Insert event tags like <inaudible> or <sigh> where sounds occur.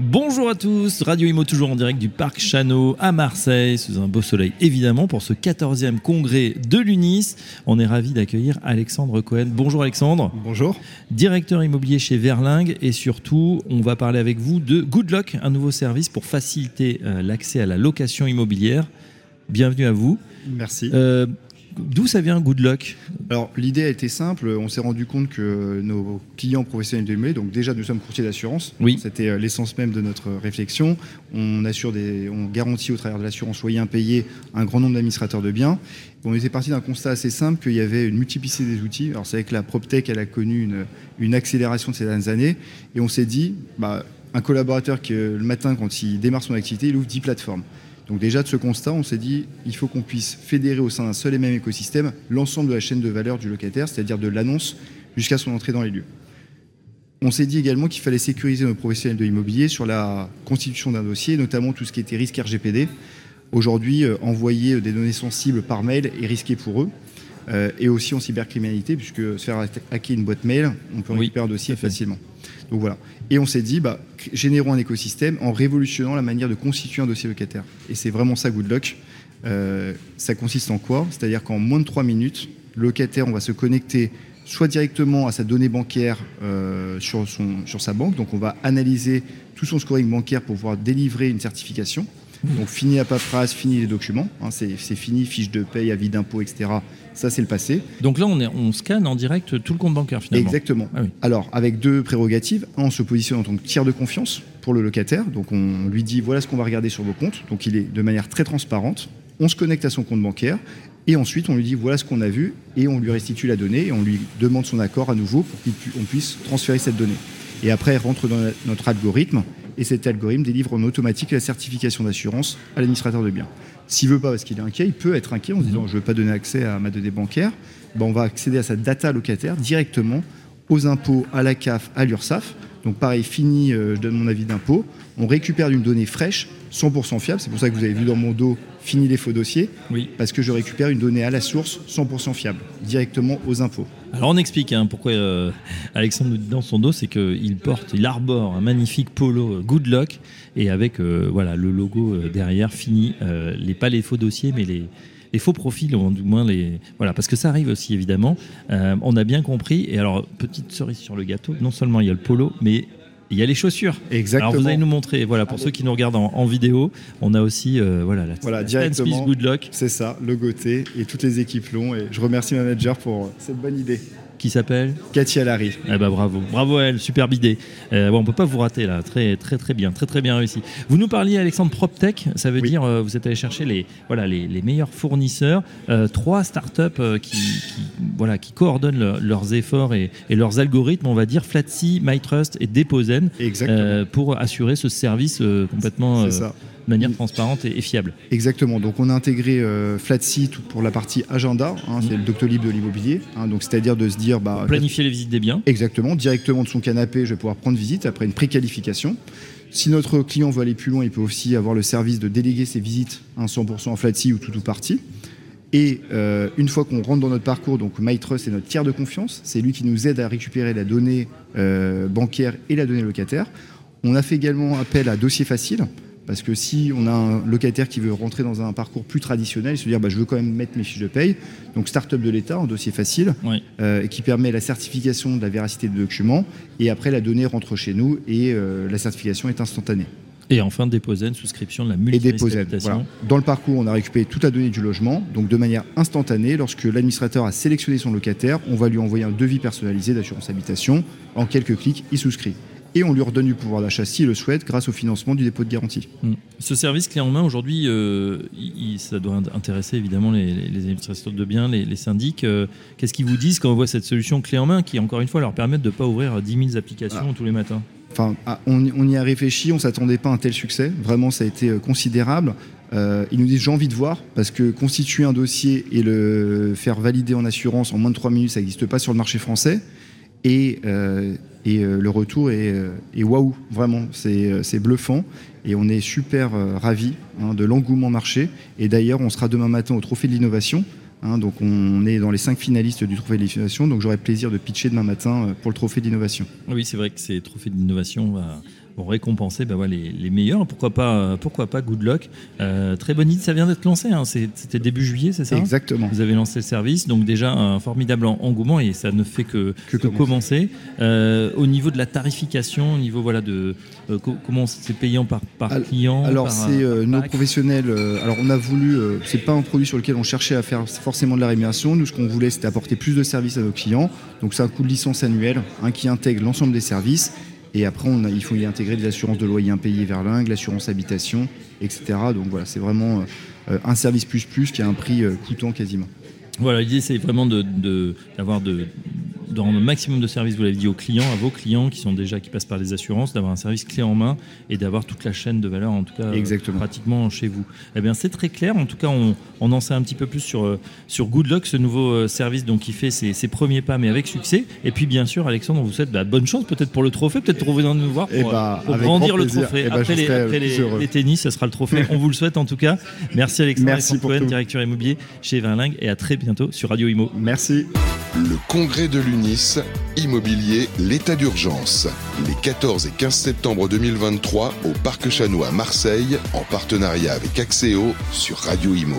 Bonjour à tous, Radio Imo toujours en direct du Parc Chano à Marseille, sous un beau soleil évidemment pour ce 14e congrès de l'UNIS. On est ravi d'accueillir Alexandre Cohen. Bonjour Alexandre. Bonjour. Directeur immobilier chez Verlingue et surtout on va parler avec vous de Goodlock, un nouveau service pour faciliter euh, l'accès à la location immobilière. Bienvenue à vous. Merci. Euh, D'où ça vient Good Luck Alors l'idée a été simple, on s'est rendu compte que nos clients professionnels de l'immobilier, donc déjà nous sommes courtiers d'assurance, oui. c'était euh, l'essence même de notre réflexion. On assure des, on garantit au travers de l'assurance loyer impayé un grand nombre d'administrateurs de biens. On était parti d'un constat assez simple qu'il y avait une multiplicité des outils. Alors c'est vrai que la PropTech elle a connu une, une accélération de ces dernières années et on s'est dit, bah, un collaborateur qui le matin quand il démarre son activité, il ouvre 10 plateformes. Donc déjà de ce constat, on s'est dit il faut qu'on puisse fédérer au sein d'un seul et même écosystème l'ensemble de la chaîne de valeur du locataire, c'est-à-dire de l'annonce jusqu'à son entrée dans les lieux. On s'est dit également qu'il fallait sécuriser nos professionnels de l'immobilier sur la constitution d'un dossier, notamment tout ce qui était risque RGPD. Aujourd'hui, euh, envoyer des données sensibles par mail est risqué pour eux. Euh, et aussi en cybercriminalité, puisque se faire hacker une boîte mail, on peut récupérer un dossier facilement. Donc voilà. Et on s'est dit, bah, générons un écosystème en révolutionnant la manière de constituer un dossier locataire. Et c'est vraiment ça, good luck. Euh, ça consiste en quoi? C'est-à-dire qu'en moins de 3 minutes, le locataire, on va se connecter soit directement à sa donnée bancaire euh, sur, son, sur sa banque, donc on va analyser tout son scoring bancaire pour pouvoir délivrer une certification. Donc fini la paperasse, fini les documents, hein, c'est fini, fiche de paye, avis d'impôt, etc. Ça, c'est le passé. Donc là, on, est, on scanne en direct tout le compte bancaire finalement. Exactement. Ah Alors, avec deux prérogatives. Un, on se positionne en tant que tiers de confiance pour le locataire. Donc, on lui dit voilà ce qu'on va regarder sur vos comptes. Donc, il est de manière très transparente. On se connecte à son compte bancaire. Et ensuite, on lui dit voilà ce qu'on a vu. Et on lui restitue la donnée. Et on lui demande son accord à nouveau pour qu'on puisse transférer cette donnée. Et après, elle rentre dans notre algorithme et cet algorithme délivre en automatique la certification d'assurance à l'administrateur de biens. S'il veut pas parce qu'il est inquiet, il peut être inquiet en se disant je veux pas donner accès à ma donnée bancaire. Ben, on va accéder à sa data locataire directement aux impôts, à la CAF, à l'URSSAF. Donc pareil, fini, euh, je donne mon avis d'impôt. On récupère une donnée fraîche, 100% fiable. C'est pour ça que vous avez vu dans mon dos, fini les faux dossiers. Oui. Parce que je récupère une donnée à la source, 100% fiable, directement aux impôts. Alors on explique hein, pourquoi euh, Alexandre nous dit dans son dos, c'est qu'il porte, il arbore un magnifique polo euh, Good Luck et avec voilà le logo derrière fini, les pas les faux dossiers mais les les faux profils, ou du moins les. Voilà, parce que ça arrive aussi évidemment. Euh, on a bien compris. Et alors, petite cerise sur le gâteau, non seulement il y a le polo, mais il y a les chaussures. Exactement. Alors vous allez nous montrer, voilà, pour ceux qui nous regardent en, vidéo, on a aussi euh, voilà, la, voilà, directement, Good Luck. C'est ça, le Goté, et toutes les équipes l'ont. Et je remercie ma manager pour cette bonne idée qui s'appelle Cathy Alary. Eh ben bravo, bravo à elle, superbe idée. Euh, bon, on peut pas vous rater là, très très très bien, très très bien réussi. Vous nous parliez Alexandre PropTech, ça veut dire euh, vous êtes allé chercher les voilà les, les meilleurs fournisseurs, euh, trois startups euh, qui, qui, voilà qui coordonnent leurs efforts et, et, leurs algorithmes, on va dire Flatsy, MyTrust et Deposen, pour assurer ce service complètement. C'est ça de manière transparente et, fiable. Exactement. Donc on a intégré euh, pour la partie agenda, hein, c'est le Doctolib de l'immobilier. Hein, donc c'est-à-dire de se dire bah, planifier les visites des biens. Exactement. Directement de son canapé, je vais pouvoir prendre visite après une préqualification. Si notre client veut aller plus loin, il peut aussi avoir le service de déléguer ses visites hein, 100% en Flatsy ou tout ou partie. Et euh, une fois qu'on rentre dans notre parcours, donc MyTrust est notre tiers de confiance, c'est lui qui nous aide à récupérer la donnée euh, bancaire et la donnée locataire. On a fait également appel à Dossier Facile. Parce que si on a un locataire qui veut rentrer dans un parcours plus traditionnel, se dire bah, je veux quand même mettre mes fiches de paye, donc start-up de l'État, un dossier facile, euh, et qui permet la certification de la véracité des documents, et après la donnée rentre chez nous et euh, la certification est instantanée. Et enfin, déposer une souscription de la multirisque Dans le parcours, on a récupéré toute la donnée du logement, donc de manière instantanée, lorsque l'administrateur a sélectionné son locataire, on va lui envoyer un devis personnalisé d'assurance habitation. En quelques clics, il souscrit et on lui redonne du pouvoir d'achat s'il le souhaite grâce au financement du dépôt de garantie. Hmm. Ce service clé en main aujourd'hui, euh, ça doit intéresser évidemment les, les administrateurs de biens, les, syndics. Euh, qu'est-ce qu'ils vous disent quand on voit cette solution clé en main qui, encore une fois, leur permet de ne pas ouvrir 10 000 applications ah. tous les matins? Enfin, ah, on, y a réfléchi, on ne s'attendait pas à un tel succès. Vraiment, ça a été euh, considérable. ils nous disent j'ai envie de voir parce que constituer un dossier et le faire valider en assurance en moins de 3 minutes, ça n'existe pas sur le marché français. Et Et le retour est, waouh, vraiment, c'est bluffant. Et on est super ravis hein, de l'engouement marché. Et d'ailleurs, on sera demain matin au Trophée de l'innovation. Hein, donc on est dans les cinq finalistes du Trophée de l'innovation. Donc j'aurai plaisir de pitcher demain matin pour le Trophée de l'innovation. Oui, c'est vrai que ces trophées de l'innovation vont récompenser bah, les, les, meilleurs. Pourquoi pas, euh, pourquoi pas Good Luck euh, Très bonne idée, ça vient d'être lancé. Hein. C'était début juillet, c'est ça Exactement. Vous avez lancé le service, donc déjà un formidable engouement et ça ne fait que, que, commencer. Euh, au niveau de la tarification, au niveau voilà de comment c'est payant par, par client Alors c'est nos professionnels. alors on a voulu, c'est pas un produit sur lequel on cherchait à faire forcément de la rémunération. Nous, ce qu'on voulait, c'était apporter plus de services à nos clients. Donc c'est un coût de licence annuel hein, qui intègre l'ensemble des services et après, il faut y intégrer des assurances de loyer impayé vers l'Ingue, l'assurance habitation, etc. Donc voilà, c'est vraiment euh, un service plus plus qui a un prix euh, coûtant quasiment. Voilà, l'idée c'est vraiment d'avoir de, dans le maximum de services, vous l'avez dit aux clients, à vos clients qui sont déjà qui passent par les assurances, d'avoir un service clé en main et d'avoir toute la chaîne de valeur en tout cas pratiquement chez vous. Eh bien c'est très clair. En tout cas, on, en sait un petit peu plus sur euh, sur Good Luck, ce nouveau euh, service donc qui fait ses, premiers pas mais avec succès. Et puis bien sûr, Alexandre, on vous souhaite bah, bonne chance peut-être pour le trophée, peut-être pour venir nous voir eh pour, bah, grandir le trophée. Eh bah, après, les, tennis, ça sera le trophée. <laughs> on vous le souhaite en tout cas. Merci Alexandre, Merci pour directeur immobilier chez Verlingue et à très bientôt sur Radio Imo. Merci. Le congrès de immobilier, l'état d'urgence. Les 14 et 15 septembre 2023 au Parc Chanois à Marseille, en partenariat avec Axéo sur Radio Imo.